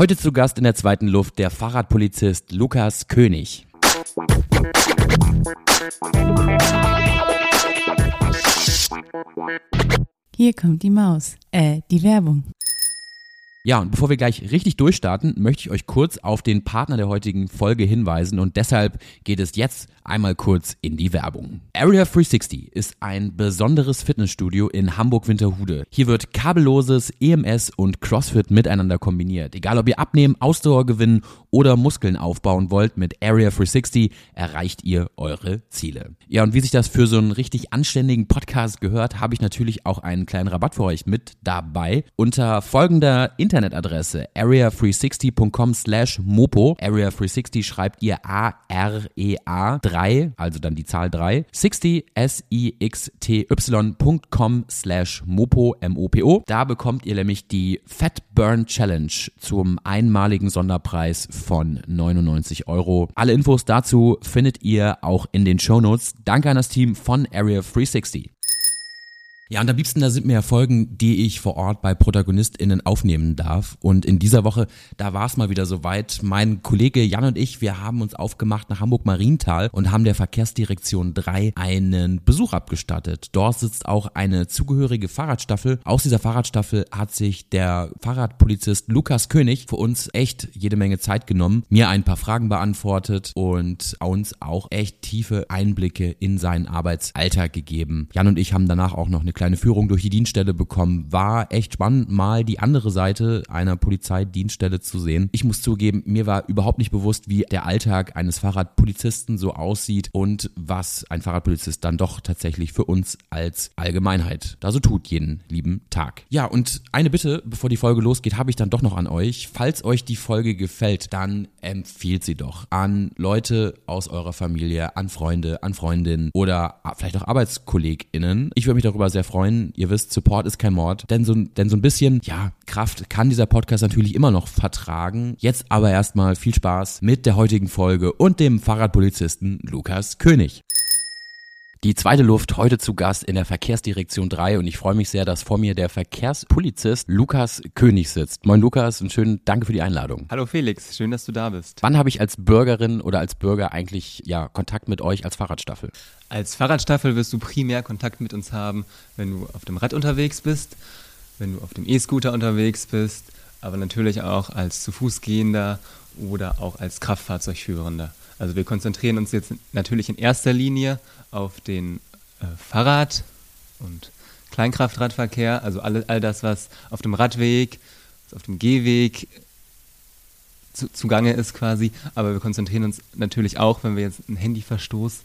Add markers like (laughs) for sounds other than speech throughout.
Heute zu Gast in der zweiten Luft der Fahrradpolizist Lukas König. Hier kommt die Maus, äh, die Werbung. Ja, und bevor wir gleich richtig durchstarten, möchte ich euch kurz auf den Partner der heutigen Folge hinweisen und deshalb geht es jetzt einmal kurz in die Werbung. Area 360 ist ein besonderes Fitnessstudio in Hamburg-Winterhude. Hier wird kabelloses EMS und CrossFit miteinander kombiniert. Egal ob ihr abnehmen, Ausdauer gewinnen oder Muskeln aufbauen wollt, mit Area 360 erreicht ihr eure Ziele. Ja, und wie sich das für so einen richtig anständigen Podcast gehört, habe ich natürlich auch einen kleinen Rabatt für euch mit dabei. Unter folgender Internetadresse area360.com slash mopo. Area360 schreibt ihr A-R-E-A 3, also dann die Zahl 3, 60 S-I-X-T-Y.com slash mopo, M-O-P-O. Da bekommt ihr nämlich die Fat Burn Challenge zum einmaligen Sonderpreis von 99 Euro. Alle Infos dazu findet ihr auch in den Shownotes. Danke an das Team von Area 360. Ja, und am liebsten, da sind mir ja Folgen, die ich vor Ort bei ProtagonistInnen aufnehmen darf. Und in dieser Woche, da war es mal wieder soweit. Mein Kollege Jan und ich, wir haben uns aufgemacht nach Hamburg-Marienthal und haben der Verkehrsdirektion 3 einen Besuch abgestattet. Dort sitzt auch eine zugehörige Fahrradstaffel. Aus dieser Fahrradstaffel hat sich der Fahrradpolizist Lukas König für uns echt jede Menge Zeit genommen, mir ein paar Fragen beantwortet und uns auch echt tiefe Einblicke in seinen Arbeitsalltag gegeben. Jan und ich haben danach auch noch eine kleine Führung durch die Dienststelle bekommen. War echt spannend, mal die andere Seite einer Polizeidienststelle zu sehen. Ich muss zugeben, mir war überhaupt nicht bewusst, wie der Alltag eines Fahrradpolizisten so aussieht und was ein Fahrradpolizist dann doch tatsächlich für uns als Allgemeinheit da so tut jeden lieben Tag. Ja, und eine Bitte, bevor die Folge losgeht, habe ich dann doch noch an euch. Falls euch die Folge gefällt, dann empfiehlt sie doch an Leute aus eurer Familie, an Freunde, an Freundinnen oder vielleicht auch ArbeitskollegInnen. Ich würde mich darüber sehr freuen. Ihr wisst, Support ist kein Mord. Denn so, denn so ein bisschen, ja, Kraft kann dieser Podcast natürlich immer noch vertragen. Jetzt aber erstmal viel Spaß mit der heutigen Folge und dem Fahrradpolizisten Lukas König. Die zweite Luft heute zu Gast in der Verkehrsdirektion 3 und ich freue mich sehr, dass vor mir der Verkehrspolizist Lukas König sitzt. Moin Lukas und schön Danke für die Einladung. Hallo Felix, schön, dass du da bist. Wann habe ich als Bürgerin oder als Bürger eigentlich ja Kontakt mit euch als Fahrradstaffel? Als Fahrradstaffel wirst du primär Kontakt mit uns haben, wenn du auf dem Rad unterwegs bist, wenn du auf dem E-Scooter unterwegs bist, aber natürlich auch als zu Fuß gehender oder auch als Kraftfahrzeugführender. Also wir konzentrieren uns jetzt natürlich in erster Linie auf den äh, Fahrrad- und Kleinkraftradverkehr, also alle, all das, was auf dem Radweg, auf dem Gehweg zu, zugange ist quasi. Aber wir konzentrieren uns natürlich auch, wenn wir jetzt einen Handyverstoß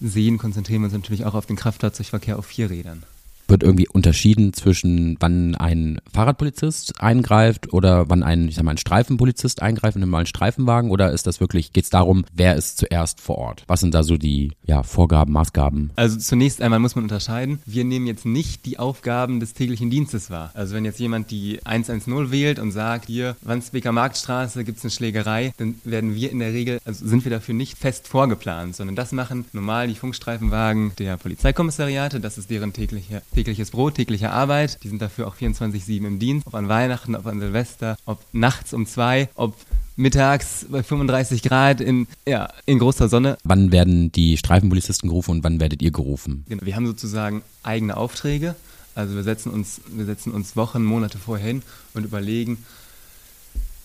sehen, konzentrieren wir uns natürlich auch auf den Kraftfahrzeugverkehr auf vier Rädern wird irgendwie unterschieden zwischen wann ein Fahrradpolizist eingreift oder wann ein, ich sag mal, ein Streifenpolizist eingreift in einen normalen Streifenwagen oder ist das wirklich, geht es darum, wer ist zuerst vor Ort? Was sind da so die ja, Vorgaben, Maßgaben? Also zunächst einmal muss man unterscheiden, wir nehmen jetzt nicht die Aufgaben des täglichen Dienstes wahr. Also wenn jetzt jemand die 110 wählt und sagt, hier, Wandsbeker Marktstraße gibt es eine Schlägerei, dann werden wir in der Regel, also sind wir dafür nicht fest vorgeplant, sondern das machen normal die Funkstreifenwagen der Polizeikommissariate, das ist deren täglicher tägliches Brot, tägliche Arbeit. Die sind dafür auch 24-7 im Dienst. Ob an Weihnachten, ob an Silvester, ob nachts um zwei, ob mittags bei 35 Grad in, ja, in großer Sonne. Wann werden die Streifenpolizisten gerufen und wann werdet ihr gerufen? Genau, wir haben sozusagen eigene Aufträge. Also wir setzen uns, wir setzen uns Wochen, Monate vorher hin und überlegen,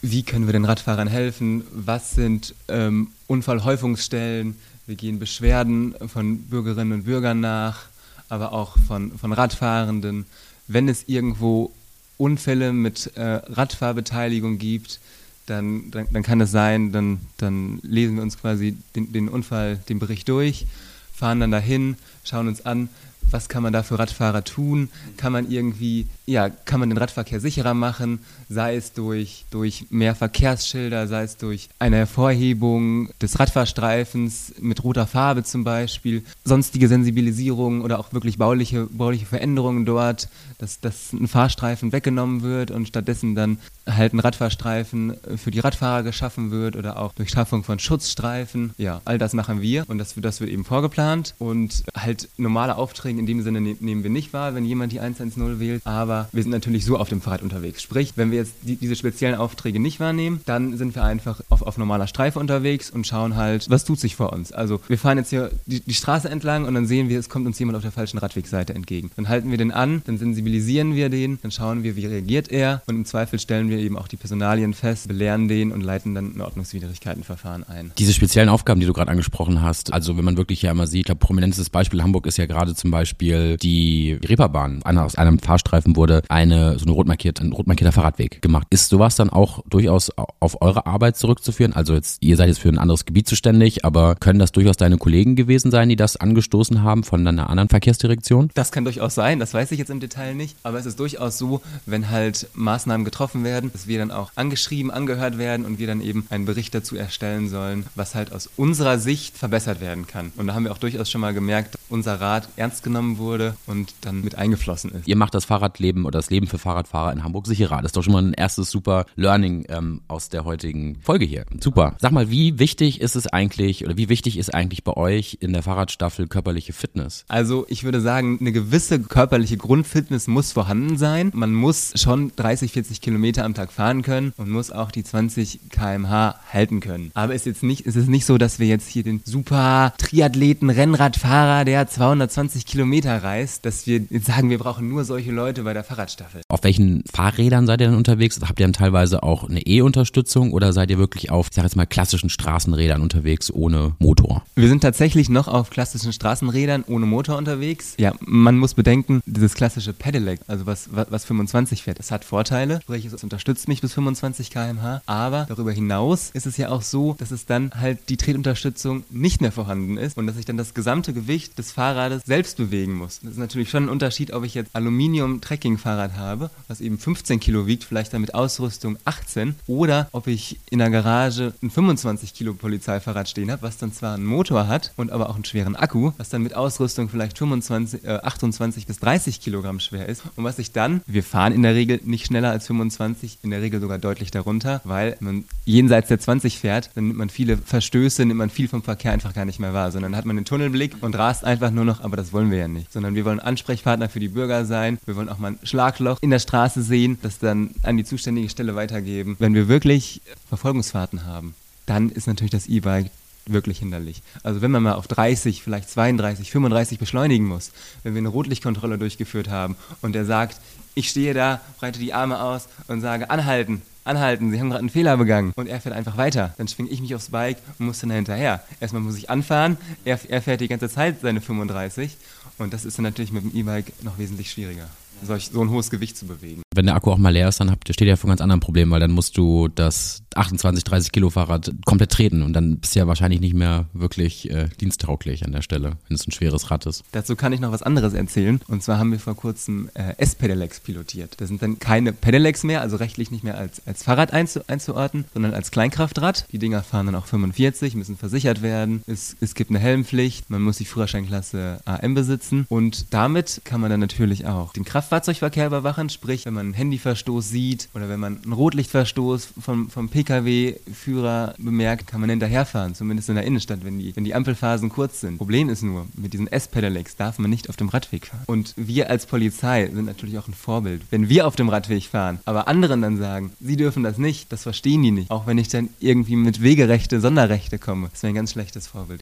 wie können wir den Radfahrern helfen, was sind ähm, Unfallhäufungsstellen, wir gehen Beschwerden von Bürgerinnen und Bürgern nach, aber auch von, von Radfahrenden. Wenn es irgendwo Unfälle mit äh, Radfahrbeteiligung gibt, dann, dann, dann, kann es sein, dann, dann lesen wir uns quasi den, den Unfall, den Bericht durch, fahren dann dahin, schauen uns an, was kann man da für Radfahrer tun? Kann man irgendwie, ja, kann man den Radverkehr sicherer machen, sei es durch, durch mehr Verkehrsschilder, sei es durch eine Hervorhebung des Radfahrstreifens mit roter Farbe zum Beispiel, sonstige Sensibilisierung oder auch wirklich bauliche, bauliche Veränderungen dort, dass, dass ein Fahrstreifen weggenommen wird und stattdessen dann halt ein Radfahrstreifen für die Radfahrer geschaffen wird oder auch durch Schaffung von Schutzstreifen. Ja, all das machen wir und das, das wird eben vorgeplant und halt normale Aufträge in dem Sinne ne nehmen wir nicht wahr, wenn jemand die 110 wählt, aber wir sind natürlich so auf dem Fahrrad unterwegs. Sprich, wenn wir jetzt die, diese speziellen Aufträge nicht wahrnehmen, dann sind wir einfach auf, auf normaler Streife unterwegs und schauen halt, was tut sich vor uns. Also wir fahren jetzt hier die, die Straße entlang und dann sehen wir, es kommt uns jemand auf der falschen Radwegseite entgegen. Dann halten wir den an, dann sensibilisieren wir den, dann schauen wir, wie reagiert er und im Zweifel stellen wir eben auch die Personalien fest, belehren den und leiten dann ein Ordnungswidrigkeitenverfahren ein. Diese speziellen Aufgaben, die du gerade angesprochen hast, also wenn man wirklich ja immer sieht, ich glaube, prominentes Beispiel Hamburg ist ja gerade zum Beispiel die Reeperbahn. Aus einem Fahrstreifen wurde eine so eine rot markiert, ein rot markierter Fahrradweg gemacht. Ist sowas dann auch durchaus auf eure Arbeit zurückzuführen? Also jetzt, ihr seid jetzt für ein anderes Gebiet zuständig, aber können das durchaus deine Kollegen gewesen sein, die das angestoßen haben von einer anderen Verkehrsdirektion? Das kann durchaus sein, das weiß ich jetzt im Detail nicht, aber es ist durchaus so, wenn halt Maßnahmen getroffen werden, dass wir dann auch angeschrieben, angehört werden und wir dann eben einen Bericht dazu erstellen sollen, was halt aus unserer Sicht verbessert werden kann. Und da haben wir auch durchaus schon mal gemerkt, unser Rat ernst genommen wurde und dann mit eingeflossen ist. Ihr macht das Fahrradleben oder das Leben für Fahrradfahrer in Hamburg sicherer. Das ist doch schon mal ein erstes super Learning ähm, aus der heutigen Folge hier. Super. Sag mal, wie wichtig ist es eigentlich oder wie wichtig ist eigentlich bei euch in der Fahrradstaffel körperliche Fitness? Also ich würde sagen, eine gewisse körperliche Grundfitness muss vorhanden sein. Man muss schon 30, 40 Kilometer am Tag fahren können und muss auch die 20 km/h halten können. Aber es ist jetzt nicht, es ist nicht so, dass wir jetzt hier den super Triathleten, Rennradfahrer, der 220 Kilometer reist, dass wir jetzt sagen, wir brauchen nur solche Leute bei der Fahrradstaffel. Auf welchen Fahrrädern seid ihr denn unterwegs? Habt ihr dann teilweise auch eine E-Unterstützung oder seid ihr wirklich auf, ich sag jetzt mal, klassischen Straßenrädern unterwegs ohne Motor? Wir sind tatsächlich noch auf klassischen Straßenrädern ohne Motor unterwegs. Ja, man muss bedenken, dieses klassische Pedelec, also was, was, was 25 fährt, das hat Vorteile, sprich es unterstützt mich bis 25 km/h, aber darüber hinaus ist es ja auch so, dass es dann halt die Tretunterstützung nicht mehr vorhanden ist und dass ich dann das gesamte Gewicht des Fahrrades selbst bewegen muss. Das ist natürlich schon ein Unterschied, ob ich jetzt Aluminium-Trekking-Fahrrad habe, was eben 15 Kilo wiegt, vielleicht dann mit Ausrüstung 18, oder ob ich in der Garage ein 25 Kilo Polizeifahrrad stehen habe, was dann zwar einen Motor hat und aber auch einen schweren Akku, was dann mit Ausrüstung vielleicht 25, äh, 28 bis 30 Kilogramm schwer ist und was ich dann, wir fahren in der Regel nicht schneller als 25, in der Regel sogar deutlich darunter, weil man jenseits der 20 fährt, dann nimmt man viele Verstöße, nimmt man viel vom Verkehr einfach gar nicht mehr wahr, sondern hat man den Tunnelblick und rast einfach nur noch, aber das wollen wir ja nicht, sondern wir wollen Ansprechpartner für die Bürger sein, wir wollen auch mal ein Schlagloch in der Straße sehen, das dann an die zuständige Stelle weitergeben. Wenn wir wirklich Verfolgungsfahrten haben, dann ist natürlich das E-Bike wirklich hinderlich. Also wenn man mal auf 30, vielleicht 32, 35 beschleunigen muss, wenn wir eine Rotlichtkontrolle durchgeführt haben und der sagt, ich stehe da, breite die Arme aus und sage, anhalten, anhalten, Sie haben gerade einen Fehler begangen und er fährt einfach weiter. Dann schwinge ich mich aufs Bike und muss dann hinterher. Erstmal muss ich anfahren, er, er fährt die ganze Zeit seine 35 und das ist dann natürlich mit dem E-Bike noch wesentlich schwieriger solch, so ein hohes Gewicht zu bewegen. Wenn der Akku auch mal leer ist, dann habt, steht ihr vor einem ganz anderen Problem, weil dann musst du das 28, 30 Kilo Fahrrad komplett treten und dann bist du ja wahrscheinlich nicht mehr wirklich äh, diensttauglich an der Stelle, wenn es ein schweres Rad ist. Dazu kann ich noch was anderes erzählen. Und zwar haben wir vor kurzem äh, S-Pedelecs pilotiert. Das sind dann keine Pedelecs mehr, also rechtlich nicht mehr als, als Fahrrad einzu, einzuordnen, sondern als Kleinkraftrad. Die Dinger fahren dann auch 45, müssen versichert werden. Es, es gibt eine Helmpflicht, man muss die Führerscheinklasse AM besitzen und damit kann man dann natürlich auch den Kraft Fahrzeugverkehr überwachen, sprich, wenn man einen Handyverstoß sieht oder wenn man einen Rotlichtverstoß vom, vom Pkw-Führer bemerkt, kann man hinterherfahren, zumindest in der Innenstadt, wenn die, wenn die Ampelphasen kurz sind. Problem ist nur, mit diesen S-Pedelecs darf man nicht auf dem Radweg fahren. Und wir als Polizei sind natürlich auch ein Vorbild. Wenn wir auf dem Radweg fahren, aber anderen dann sagen, sie dürfen das nicht, das verstehen die nicht. Auch wenn ich dann irgendwie mit Wegerechte, Sonderrechte komme. Das wäre ein ganz schlechtes Vorbild.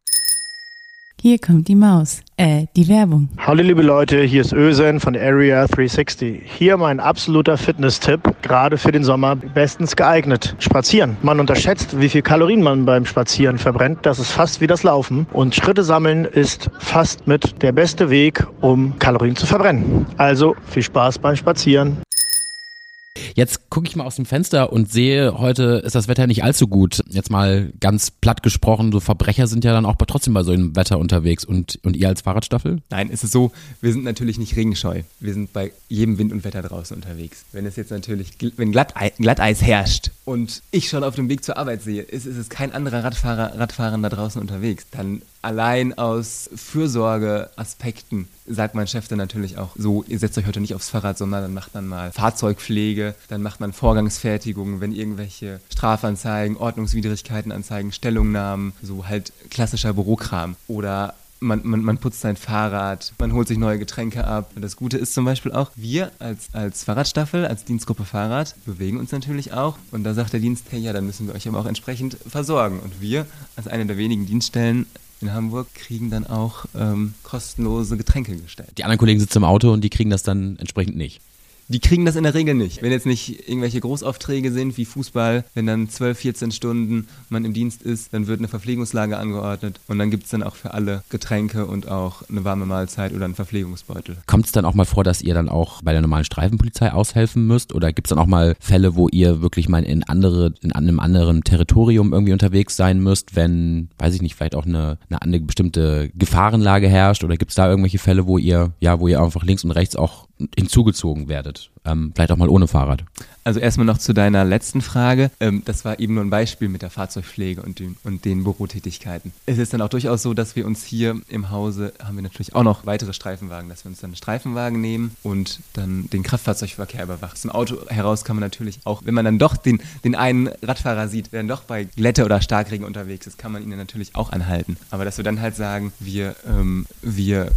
Hier kommt die Maus, äh, die Werbung. Hallo liebe Leute, hier ist Ösen von Area 360. Hier mein absoluter Fitness-Tipp, gerade für den Sommer bestens geeignet. Spazieren. Man unterschätzt, wie viel Kalorien man beim Spazieren verbrennt. Das ist fast wie das Laufen. Und Schritte sammeln ist fast mit der beste Weg, um Kalorien zu verbrennen. Also viel Spaß beim Spazieren. Jetzt gucke ich mal aus dem Fenster und sehe, heute ist das Wetter nicht allzu gut. Jetzt mal ganz platt gesprochen, so Verbrecher sind ja dann auch trotzdem bei so einem Wetter unterwegs. Und, und ihr als Fahrradstaffel? Nein, es ist so, wir sind natürlich nicht regenscheu. Wir sind bei jedem Wind und Wetter draußen unterwegs. Wenn es jetzt natürlich, wenn Glatteis, Glatteis herrscht und ich schon auf dem Weg zur Arbeit sehe, ist, ist es kein anderer Radfahrer, Radfahrer da draußen unterwegs. Dann allein aus Fürsorgeaspekten sagt mein Chef dann natürlich auch so, ihr setzt euch heute nicht aufs Fahrrad, sondern dann macht man mal Fahrzeugpflege, dann macht man Vorgangsfertigung, wenn irgendwelche Strafanzeigen, Ordnungswidrigkeiten anzeigen, Stellungnahmen, so halt klassischer Bürokram oder man, man, man putzt sein Fahrrad, man holt sich neue Getränke ab. Das Gute ist zum Beispiel auch, wir als, als Fahrradstaffel, als Dienstgruppe Fahrrad, bewegen uns natürlich auch. Und da sagt der Dienst, hey, ja, dann müssen wir euch aber auch entsprechend versorgen. Und wir, als eine der wenigen Dienststellen, in Hamburg kriegen dann auch ähm, kostenlose Getränke gestellt. Die anderen Kollegen sitzen im Auto und die kriegen das dann entsprechend nicht. Die kriegen das in der Regel nicht. Wenn jetzt nicht irgendwelche Großaufträge sind wie Fußball, wenn dann 12, 14 Stunden man im Dienst ist, dann wird eine Verpflegungslage angeordnet und dann gibt es dann auch für alle Getränke und auch eine warme Mahlzeit oder einen Verpflegungsbeutel. Kommt es dann auch mal vor, dass ihr dann auch bei der normalen Streifenpolizei aushelfen müsst? Oder gibt es dann auch mal Fälle, wo ihr wirklich mal in andere, in einem anderen Territorium irgendwie unterwegs sein müsst, wenn, weiß ich nicht, vielleicht auch eine, eine, eine bestimmte Gefahrenlage herrscht? Oder gibt es da irgendwelche Fälle, wo ihr, ja, wo ihr einfach links und rechts auch hinzugezogen werdet. Ähm, vielleicht auch mal ohne Fahrrad. Also erstmal noch zu deiner letzten Frage. Ähm, das war eben nur ein Beispiel mit der Fahrzeugpflege und den, und den Bürotätigkeiten. Es ist dann auch durchaus so, dass wir uns hier im Hause, haben wir natürlich auch noch weitere Streifenwagen, dass wir uns dann einen Streifenwagen nehmen und dann den Kraftfahrzeugverkehr überwachen. Dem Auto heraus kann man natürlich auch, wenn man dann doch den, den einen Radfahrer sieht, der dann doch bei Glätte oder Starkregen unterwegs ist, kann man ihn dann natürlich auch anhalten. Aber dass wir dann halt sagen, wir, ähm, wir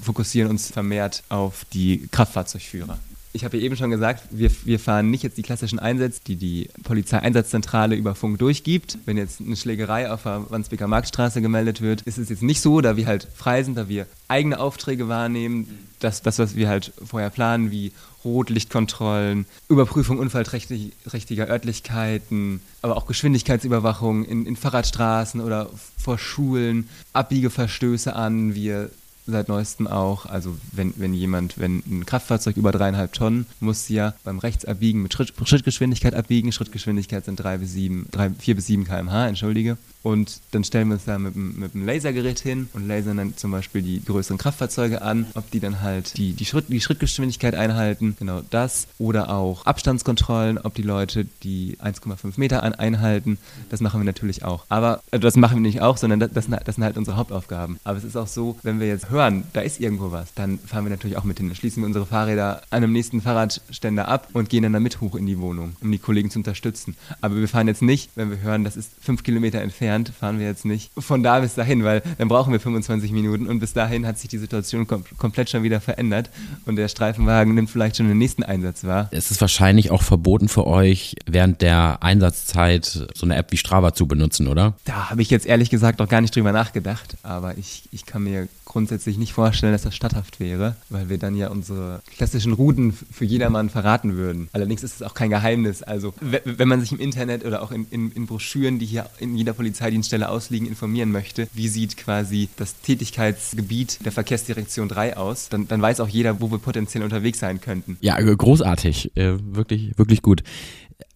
fokussieren uns vermehrt auf die Kraftfahrzeugführer ich habe ja eben schon gesagt, wir, wir fahren nicht jetzt die klassischen Einsätze, die die Polizeieinsatzzentrale über Funk durchgibt. Wenn jetzt eine Schlägerei auf der Wandsbeker Marktstraße gemeldet wird, ist es jetzt nicht so, da wir halt frei sind, da wir eigene Aufträge wahrnehmen, das, das was wir halt vorher planen, wie Rotlichtkontrollen, Überprüfung unfallträchtiger Örtlichkeiten, aber auch Geschwindigkeitsüberwachung in, in Fahrradstraßen oder vor Schulen, Abbiegeverstöße an. Wir seit neuestem auch. Also wenn, wenn jemand, wenn ein Kraftfahrzeug über dreieinhalb Tonnen, muss ja beim Rechtsabbiegen mit Schritt, Schrittgeschwindigkeit abbiegen. Schrittgeschwindigkeit sind drei bis sieben, drei, vier bis sieben km/h, entschuldige. Und dann stellen wir uns da mit, mit einem Lasergerät hin und lasern dann zum Beispiel die größeren Kraftfahrzeuge an, ob die dann halt die, die, Schritt, die Schrittgeschwindigkeit einhalten, genau das. Oder auch Abstandskontrollen, ob die Leute die 1,5 Meter an, einhalten. Das machen wir natürlich auch. Aber also das machen wir nicht auch, sondern das, das, das sind halt unsere Hauptaufgaben. Aber es ist auch so, wenn wir jetzt hören, da ist irgendwo was, dann fahren wir natürlich auch mit hin. Dann schließen wir unsere Fahrräder an einem nächsten Fahrradständer ab und gehen dann damit hoch in die Wohnung, um die Kollegen zu unterstützen. Aber wir fahren jetzt nicht, wenn wir hören, das ist fünf Kilometer entfernt, fahren wir jetzt nicht von da bis dahin, weil dann brauchen wir 25 Minuten und bis dahin hat sich die Situation kom komplett schon wieder verändert und der Streifenwagen nimmt vielleicht schon den nächsten Einsatz wahr. Es ist wahrscheinlich auch verboten für euch, während der Einsatzzeit so eine App wie Strava zu benutzen, oder? Da habe ich jetzt ehrlich gesagt noch gar nicht drüber nachgedacht, aber ich, ich kann mir grundsätzlich nicht vorstellen, dass das statthaft wäre, weil wir dann ja unsere klassischen Routen für jedermann verraten würden. Allerdings ist es auch kein Geheimnis. Also wenn man sich im Internet oder auch in, in, in Broschüren, die hier in jeder Polizeidienststelle ausliegen, informieren möchte, wie sieht quasi das Tätigkeitsgebiet der Verkehrsdirektion 3 aus, dann, dann weiß auch jeder, wo wir potenziell unterwegs sein könnten. Ja, großartig. Äh, wirklich, wirklich gut.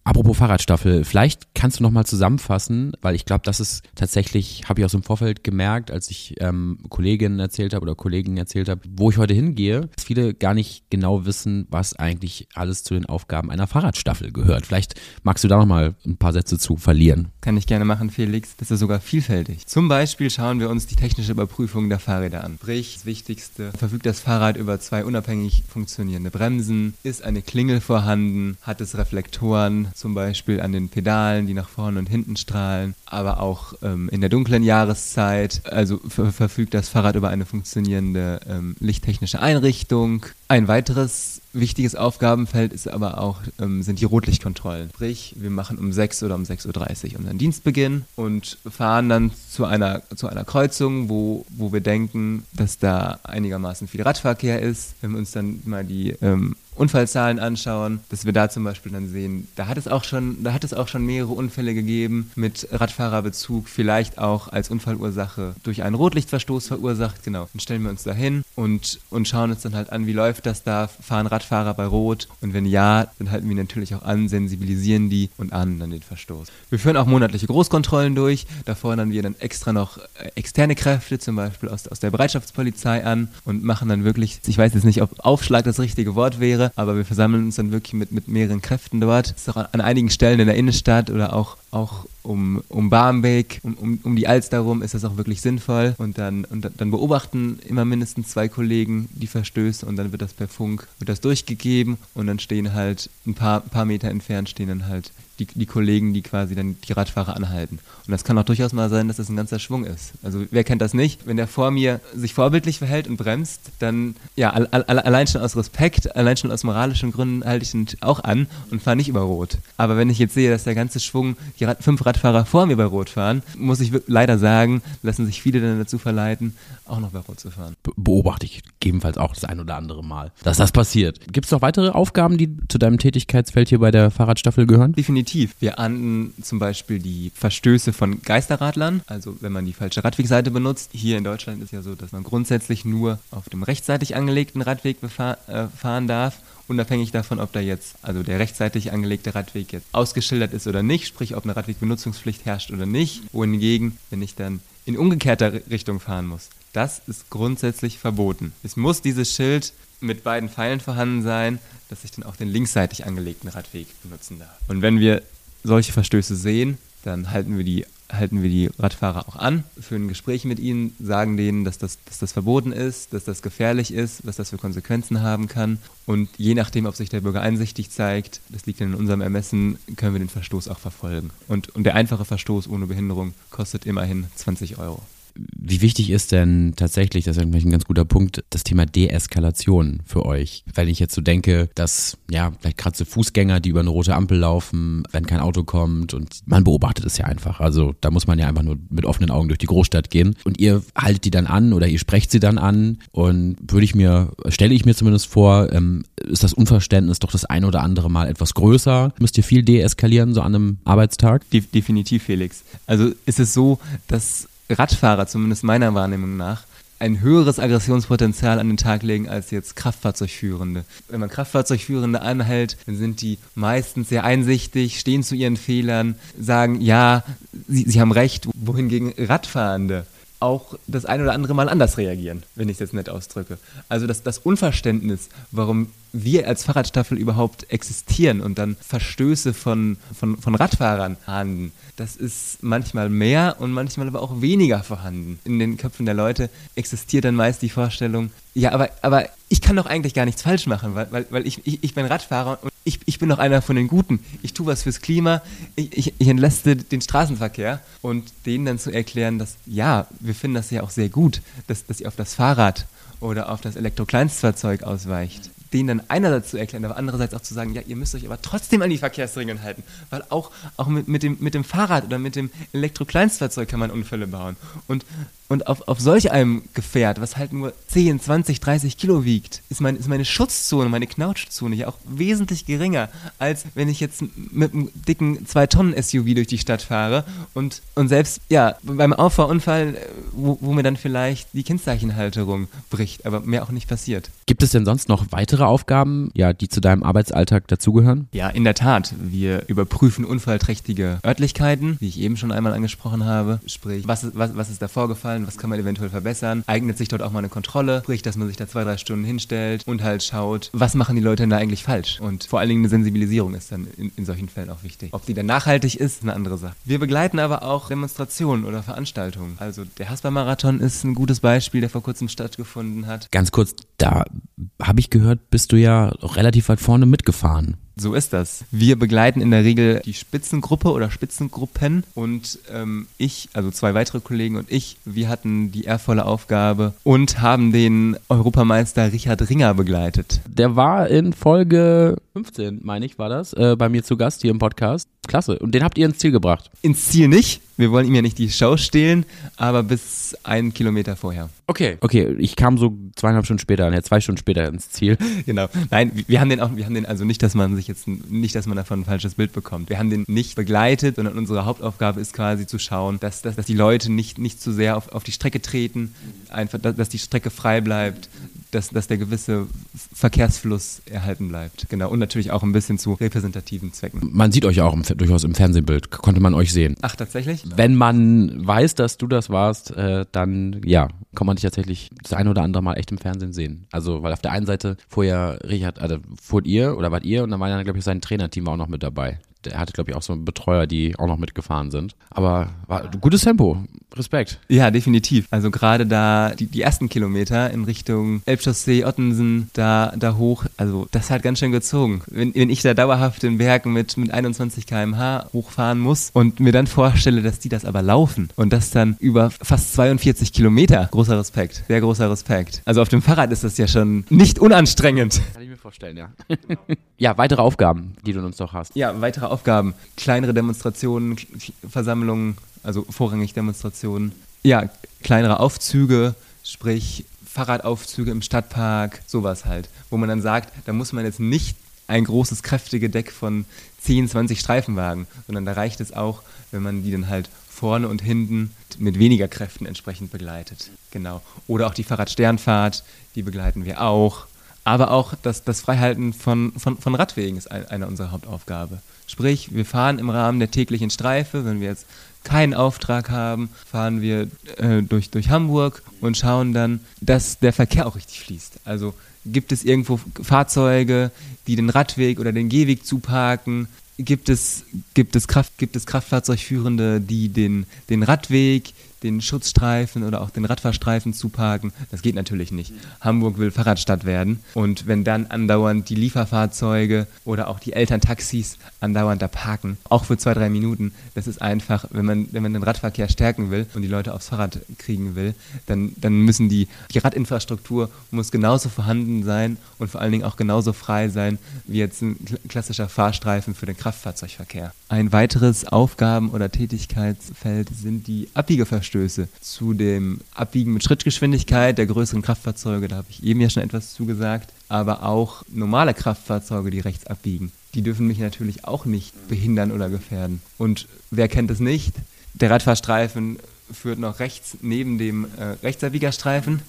Apropos Fahrradstaffel, vielleicht kannst du nochmal zusammenfassen, weil ich glaube, das ist tatsächlich, habe ich aus dem Vorfeld gemerkt, als ich ähm, Kolleginnen erzählt habe oder Kollegen erzählt habe, wo ich heute hingehe, dass viele gar nicht genau wissen, was eigentlich alles zu den Aufgaben einer Fahrradstaffel gehört. Vielleicht magst du da nochmal ein paar Sätze zu verlieren. Kann ich gerne machen, Felix. Das ist sogar vielfältig. Zum Beispiel schauen wir uns die technische Überprüfung der Fahrräder an. Sprich, das Wichtigste, verfügt das Fahrrad über zwei unabhängig funktionierende Bremsen, ist eine Klingel vorhanden, hat es Reflektoren, zum Beispiel an den Pedalen, die nach vorne und hinten strahlen, aber auch ähm, in der dunklen Jahreszeit. Also verfügt das Fahrrad über eine funktionierende ähm, lichttechnische Einrichtung. Ein weiteres wichtiges Aufgabenfeld ist aber auch, ähm, sind die Rotlichtkontrollen. Sprich, wir machen um 6 oder um 6.30 Uhr unseren Dienstbeginn und fahren dann zu einer, zu einer Kreuzung, wo, wo wir denken, dass da einigermaßen viel Radverkehr ist. Wenn wir uns dann mal die ähm, Unfallzahlen anschauen, dass wir da zum Beispiel dann sehen, da hat es auch schon, da hat es auch schon mehrere Unfälle gegeben mit Radfahrerbezug, vielleicht auch als Unfallursache durch einen Rotlichtverstoß verursacht. Genau. Dann stellen wir uns da hin und, und schauen uns dann halt an, wie läuft das da, fahren Radfahrer bei Rot und wenn ja, dann halten wir natürlich auch an, sensibilisieren die und ahnden dann den Verstoß. Wir führen auch monatliche Großkontrollen durch, da fordern wir dann extra noch äh, externe Kräfte, zum Beispiel aus, aus der Bereitschaftspolizei an und machen dann wirklich, ich weiß jetzt nicht, ob Aufschlag das richtige Wort wäre, aber wir versammeln uns dann wirklich mit, mit mehreren Kräften dort. Das ist auch an, einigen Stellen in der Innenstadt oder auch auch um, um Barmbek, um, um, um die Alster rum ist das auch wirklich sinnvoll. Und dann, und dann beobachten immer mindestens zwei Kollegen die Verstöße und dann wird das per Funk, wird das durchgegeben und dann stehen halt ein paar, paar Meter entfernt stehen dann halt die, die Kollegen, die quasi dann die Radfahrer anhalten. Und das kann auch durchaus mal sein, dass das ein ganzer Schwung ist. Also wer kennt das nicht? Wenn der vor mir sich vorbildlich verhält und bremst, dann ja, al al allein schon aus Respekt, allein schon aus moralischen Gründen halte ich ihn auch an und fahre nicht über Rot. Aber wenn ich jetzt sehe, dass der ganze Schwung, die Rad fünf Radfahrer vor mir bei Rot fahren, muss ich leider sagen, lassen sich viele dann dazu verleiten, auch noch bei Rot zu fahren. Be beobachte ich gegebenenfalls auch das ein oder andere Mal, dass das passiert. Gibt es noch weitere Aufgaben, die zu deinem Tätigkeitsfeld hier bei der Fahrradstaffel gehören? Definitiv. Wir ahnden zum Beispiel die Verstöße von Geisterradlern, also wenn man die falsche Radwegseite benutzt. Hier in Deutschland ist ja so, dass man grundsätzlich nur auf dem rechtsseitig angelegten Radweg äh, fahren darf unabhängig davon, ob da jetzt, also der rechtsseitig angelegte Radweg jetzt ausgeschildert ist oder nicht, sprich ob eine Radwegbenutzungspflicht herrscht oder nicht. Wohingegen, wenn ich dann in umgekehrter Richtung fahren muss, das ist grundsätzlich verboten. Es muss dieses Schild mit beiden Pfeilen vorhanden sein, dass ich dann auch den linksseitig angelegten Radweg benutzen darf. Und wenn wir solche Verstöße sehen, dann halten wir die halten wir die Radfahrer auch an, führen Gespräche mit ihnen, sagen denen, dass das, dass das verboten ist, dass das gefährlich ist, was das für Konsequenzen haben kann. Und je nachdem, ob sich der Bürger einsichtig zeigt, das liegt in unserem Ermessen, können wir den Verstoß auch verfolgen. Und, und der einfache Verstoß ohne Behinderung kostet immerhin 20 Euro. Wie wichtig ist denn tatsächlich, das ist eigentlich ein ganz guter Punkt, das Thema Deeskalation für euch? Wenn ich jetzt so denke, dass, ja, vielleicht gerade so Fußgänger, die über eine rote Ampel laufen, wenn kein Auto kommt und man beobachtet es ja einfach. Also da muss man ja einfach nur mit offenen Augen durch die Großstadt gehen und ihr haltet die dann an oder ihr sprecht sie dann an und würde ich mir, stelle ich mir zumindest vor, ähm, ist das Unverständnis doch das ein oder andere Mal etwas größer? Müsst ihr viel deeskalieren so an einem Arbeitstag? Definitiv, Felix. Also ist es so, dass Radfahrer, zumindest meiner Wahrnehmung nach, ein höheres Aggressionspotenzial an den Tag legen als jetzt Kraftfahrzeugführende. Wenn man Kraftfahrzeugführende anhält, dann sind die meistens sehr einsichtig, stehen zu ihren Fehlern, sagen, ja, sie, sie haben recht, wohingegen Radfahrende auch das ein oder andere Mal anders reagieren, wenn ich es jetzt nett ausdrücke. Also das, das Unverständnis, warum wir als Fahrradstaffel überhaupt existieren und dann Verstöße von, von, von Radfahrern ahnden, das ist manchmal mehr und manchmal aber auch weniger vorhanden. In den Köpfen der Leute existiert dann meist die Vorstellung, ja, aber, aber ich kann doch eigentlich gar nichts falsch machen, weil, weil, weil ich, ich, ich bin Radfahrer ich, ich bin doch einer von den Guten. Ich tue was fürs Klima, ich, ich, ich entlaste den Straßenverkehr und denen dann zu erklären, dass ja, wir finden das ja auch sehr gut, dass, dass ihr auf das Fahrrad oder auf das Elektrokleinstfahrzeug ausweicht denen dann einerseits zu erklären, aber andererseits auch zu sagen, ja, ihr müsst euch aber trotzdem an die Verkehrsregeln halten, weil auch, auch mit, mit, dem, mit dem Fahrrad oder mit dem Elektrokleinstfahrzeug kann man Unfälle bauen. Und und auf, auf solch einem Gefährt, was halt nur 10, 20, 30 Kilo wiegt, ist, mein, ist meine Schutzzone, meine Knautschzone ja auch wesentlich geringer, als wenn ich jetzt mit einem dicken 2-Tonnen-SUV durch die Stadt fahre und, und selbst ja, beim Auffahrunfall, wo, wo mir dann vielleicht die Kennzeichenhalterung bricht, aber mehr auch nicht passiert. Gibt es denn sonst noch weitere Aufgaben, ja, die zu deinem Arbeitsalltag dazugehören? Ja, in der Tat. Wir überprüfen unfallträchtige Örtlichkeiten, wie ich eben schon einmal angesprochen habe. Sprich, was, was, was ist da vorgefallen? Fallen, was kann man eventuell verbessern. Eignet sich dort auch mal eine Kontrolle, sprich, dass man sich da zwei, drei Stunden hinstellt und halt schaut, was machen die Leute denn da eigentlich falsch. Und vor allen Dingen eine Sensibilisierung ist dann in, in solchen Fällen auch wichtig. Ob die dann nachhaltig ist, ist eine andere Sache. Wir begleiten aber auch Demonstrationen oder Veranstaltungen. Also der Hasper-Marathon ist ein gutes Beispiel, der vor kurzem stattgefunden hat. Ganz kurz, da habe ich gehört, bist du ja relativ weit vorne mitgefahren. So ist das. Wir begleiten in der Regel die Spitzengruppe oder Spitzengruppen und ähm, ich, also zwei weitere Kollegen und ich, wir hatten die ehrvolle Aufgabe und haben den Europameister Richard Ringer begleitet. Der war in Folge 15, meine ich, war das, äh, bei mir zu Gast hier im Podcast. Klasse. Und den habt ihr ins Ziel gebracht? Ins Ziel nicht. Wir wollen ihm ja nicht die Show stehlen, aber bis einen Kilometer vorher. Okay. Okay, ich kam so zweieinhalb Stunden später, ja, zwei Stunden später ins Ziel. (laughs) Genau. Nein, wir haben den auch, wir haben den also nicht, dass man sich jetzt nicht, dass man davon ein falsches Bild bekommt. Wir haben den nicht begleitet, sondern unsere Hauptaufgabe ist quasi zu schauen, dass, dass, dass die Leute nicht, nicht zu sehr auf, auf die Strecke treten, einfach, dass die Strecke frei bleibt, dass, dass der gewisse Verkehrsfluss erhalten bleibt. Genau. Und natürlich auch ein bisschen zu repräsentativen Zwecken. Man sieht euch auch im, durchaus im Fernsehbild, konnte man euch sehen. Ach, tatsächlich? Wenn man weiß, dass du das warst, äh, dann ja, kann man dich tatsächlich das ein oder andere Mal echt im Fernsehen sehen. Also, weil auf der einen Seite vorher Richard, also fuhrt ihr oder wart ihr und dann war ja, glaube ich, sein Trainerteam auch noch mit dabei. Der hatte, glaube ich, auch so einen Betreuer, die auch noch mitgefahren sind. Aber war gutes Tempo. Respekt. Ja, definitiv. Also gerade da die, die ersten Kilometer in Richtung Elbchaussee, Ottensen, da, da hoch, also das hat ganz schön gezogen. Wenn, wenn ich da dauerhaft den Bergen mit, mit 21 km/h hochfahren muss und mir dann vorstelle, dass die das aber laufen und das dann über fast 42 Kilometer, großer Respekt, sehr großer Respekt. Also auf dem Fahrrad ist das ja schon nicht unanstrengend. Vorstellen, ja. (laughs) ja, weitere Aufgaben, die du uns noch hast. Ja, weitere Aufgaben. Kleinere Demonstrationen, Versammlungen, also vorrangig Demonstrationen. Ja, kleinere Aufzüge, sprich Fahrradaufzüge im Stadtpark, sowas halt. Wo man dann sagt, da muss man jetzt nicht ein großes, kräftiges Deck von 10, 20 Streifenwagen, sondern da reicht es auch, wenn man die dann halt vorne und hinten mit weniger Kräften entsprechend begleitet. Genau. Oder auch die Fahrradsternfahrt, die begleiten wir auch. Aber auch das, das Freihalten von, von, von Radwegen ist ein, eine unserer Hauptaufgabe. Sprich, wir fahren im Rahmen der täglichen Streife, wenn wir jetzt keinen Auftrag haben, fahren wir äh, durch, durch Hamburg und schauen dann, dass der Verkehr auch richtig fließt. Also gibt es irgendwo Fahrzeuge, die den Radweg oder den Gehweg zuparken? Gibt es, gibt es, Kraft, gibt es Kraftfahrzeugführende, die den, den Radweg, den Schutzstreifen oder auch den Radfahrstreifen zuparken. Das geht natürlich nicht. Hamburg will Fahrradstadt werden und wenn dann andauernd die Lieferfahrzeuge oder auch die Elterntaxis andauernd da parken, auch für zwei, drei Minuten, das ist einfach, wenn man, wenn man den Radverkehr stärken will und die Leute aufs Fahrrad kriegen will, dann, dann müssen die, die Radinfrastruktur muss genauso vorhanden sein und vor allen Dingen auch genauso frei sein wie jetzt ein klassischer Fahrstreifen für den Kraftfahrzeugverkehr. Ein weiteres Aufgaben- oder Tätigkeitsfeld sind die Abbiegeverstöße. Verstöße zu dem Abbiegen mit Schrittgeschwindigkeit der größeren Kraftfahrzeuge, da habe ich eben ja schon etwas zugesagt, aber auch normale Kraftfahrzeuge, die rechts abbiegen. Die dürfen mich natürlich auch nicht behindern oder gefährden. Und wer kennt es nicht? Der Radfahrstreifen führt noch rechts neben dem äh, Rechtsabbiegerstreifen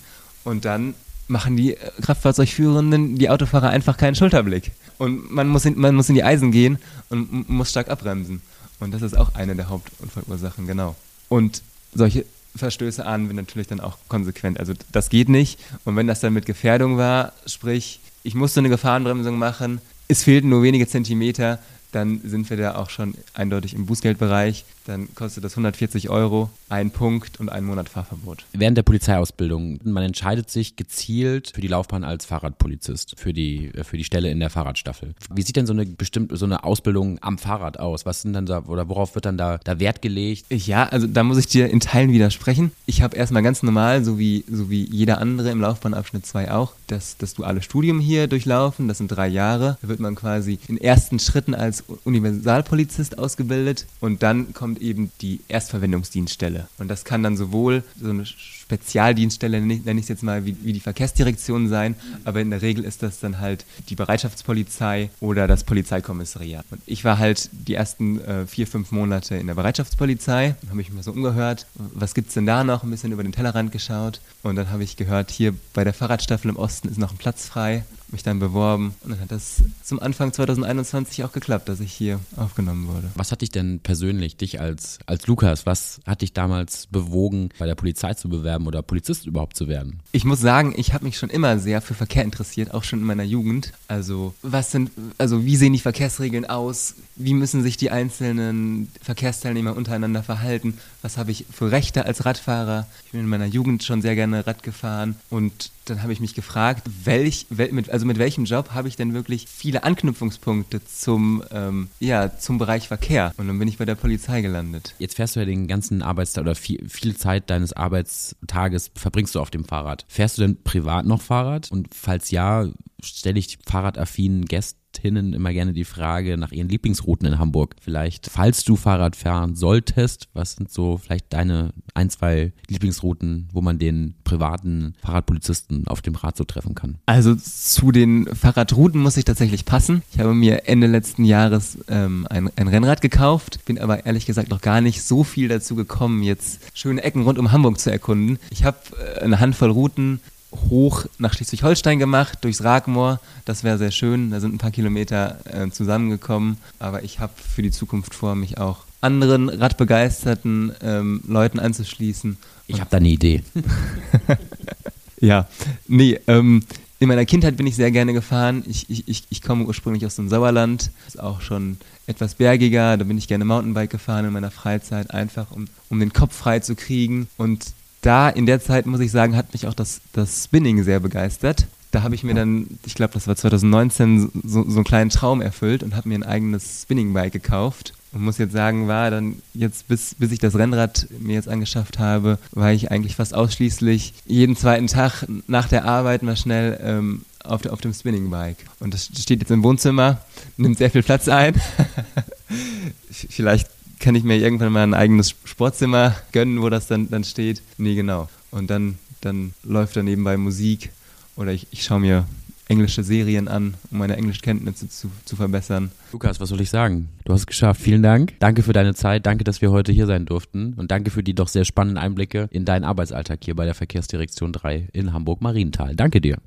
und dann machen die äh, Kraftfahrzeugführenden, die Autofahrer einfach keinen Schulterblick. Und man muss in, man muss in die Eisen gehen und muss stark abbremsen. Und das ist auch eine der Hauptunfallursachen, genau. Und solche Verstöße ahnen wir natürlich dann auch konsequent. Also das geht nicht. Und wenn das dann mit Gefährdung war, sprich, ich musste eine Gefahrenbremsung machen, es fehlten nur wenige Zentimeter, dann sind wir da auch schon eindeutig im Bußgeldbereich. Dann kostet das 140 Euro, ein Punkt und einen Monat Fahrverbot. Während der Polizeiausbildung, man entscheidet sich gezielt für die Laufbahn als Fahrradpolizist, für die, für die Stelle in der Fahrradstaffel. Wie sieht denn so eine bestimmte, so eine Ausbildung am Fahrrad aus? Was sind dann da, oder worauf wird dann da, da Wert gelegt? Ja, also da muss ich dir in Teilen widersprechen. Ich habe erstmal ganz normal, so wie, so wie jeder andere im Laufbahnabschnitt 2 auch, das, das duale Studium hier durchlaufen. Das sind drei Jahre. Da wird man quasi in ersten Schritten als Universalpolizist ausgebildet und dann kommt eben die Erstverwendungsdienststelle. Und das kann dann sowohl so eine Spezialdienststelle, nenne ich es jetzt mal, wie, wie, die Verkehrsdirektion sein, aber in der Regel ist das dann halt die Bereitschaftspolizei oder das Polizeikommissariat. Und ich war halt die ersten äh, vier, fünf Monate in der Bereitschaftspolizei, habe mich mal so umgehört, was gibt es denn da noch, ein bisschen über den Tellerrand geschaut und dann habe ich gehört, hier bei der Fahrradstaffel im Osten ist noch ein Platz frei mich dann beworben und dann hat das zum Anfang 2021 auch geklappt, dass ich hier aufgenommen wurde. Was hat dich denn persönlich, dich als, als Lukas, was hat dich damals bewogen, bei der Polizei zu bewerben oder Polizist überhaupt zu werden? Ich muss sagen, ich habe mich schon immer sehr für Verkehr interessiert, auch schon in meiner Jugend. Also, was sind, also wie sehen die Verkehrsregeln aus? Wie müssen sich die einzelnen Verkehrsteilnehmer untereinander verhalten? Was habe ich für Rechte als Radfahrer? Ich bin in meiner Jugend schon sehr gerne Rad gefahren und dann habe ich mich gefragt, welch, wel, mit, also mit welchem Job habe ich denn wirklich viele Anknüpfungspunkte zum, ähm, ja, zum Bereich Verkehr? Und dann bin ich bei der Polizei gelandet. Jetzt fährst du ja den ganzen Arbeitstag oder viel, viel Zeit deines Arbeitstages verbringst du auf dem Fahrrad. Fährst du denn privat noch Fahrrad? Und falls ja, stelle ich fahrradaffinen Gästen Fahrradfahrinnen immer gerne die Frage nach ihren Lieblingsrouten in Hamburg. Vielleicht, falls du Fahrrad fahren solltest, was sind so vielleicht deine ein, zwei Lieblingsrouten, wo man den privaten Fahrradpolizisten auf dem Rad so treffen kann? Also zu den Fahrradrouten muss ich tatsächlich passen. Ich habe mir Ende letzten Jahres ähm, ein, ein Rennrad gekauft, bin aber ehrlich gesagt noch gar nicht so viel dazu gekommen, jetzt schöne Ecken rund um Hamburg zu erkunden. Ich habe äh, eine Handvoll Routen hoch nach Schleswig-Holstein gemacht, durchs Ragmoor. Das wäre sehr schön. Da sind ein paar Kilometer äh, zusammengekommen. Aber ich habe für die Zukunft vor, mich auch anderen radbegeisterten ähm, Leuten anzuschließen. Ich habe da eine Idee. (laughs) ja, nee, ähm, in meiner Kindheit bin ich sehr gerne gefahren. Ich, ich, ich, ich komme ursprünglich aus dem Sauerland. Ist auch schon etwas bergiger, da bin ich gerne Mountainbike gefahren in meiner Freizeit, einfach um, um den Kopf frei zu kriegen. Und da in der Zeit, muss ich sagen, hat mich auch das, das Spinning sehr begeistert. Da habe ich mir dann, ich glaube, das war 2019, so, so einen kleinen Traum erfüllt und habe mir ein eigenes Spinningbike gekauft und muss jetzt sagen, war dann jetzt, bis, bis ich das Rennrad mir jetzt angeschafft habe, war ich eigentlich fast ausschließlich jeden zweiten Tag nach der Arbeit mal schnell ähm, auf, auf dem Spinningbike. Und das steht jetzt im Wohnzimmer, nimmt sehr viel Platz ein. (laughs) Vielleicht kann ich mir irgendwann mal ein eigenes Sportzimmer gönnen, wo das dann, dann steht. Nee, genau. Und dann, dann läuft da nebenbei Musik oder ich, ich schaue mir englische Serien an, um meine Englischkenntnisse zu, zu verbessern. Lukas, was soll ich sagen? Du hast es geschafft. Vielen Dank. Danke für deine Zeit. Danke, dass wir heute hier sein durften. Und danke für die doch sehr spannenden Einblicke in deinen Arbeitsalltag hier bei der Verkehrsdirektion 3 in Hamburg-Marienthal. Danke dir.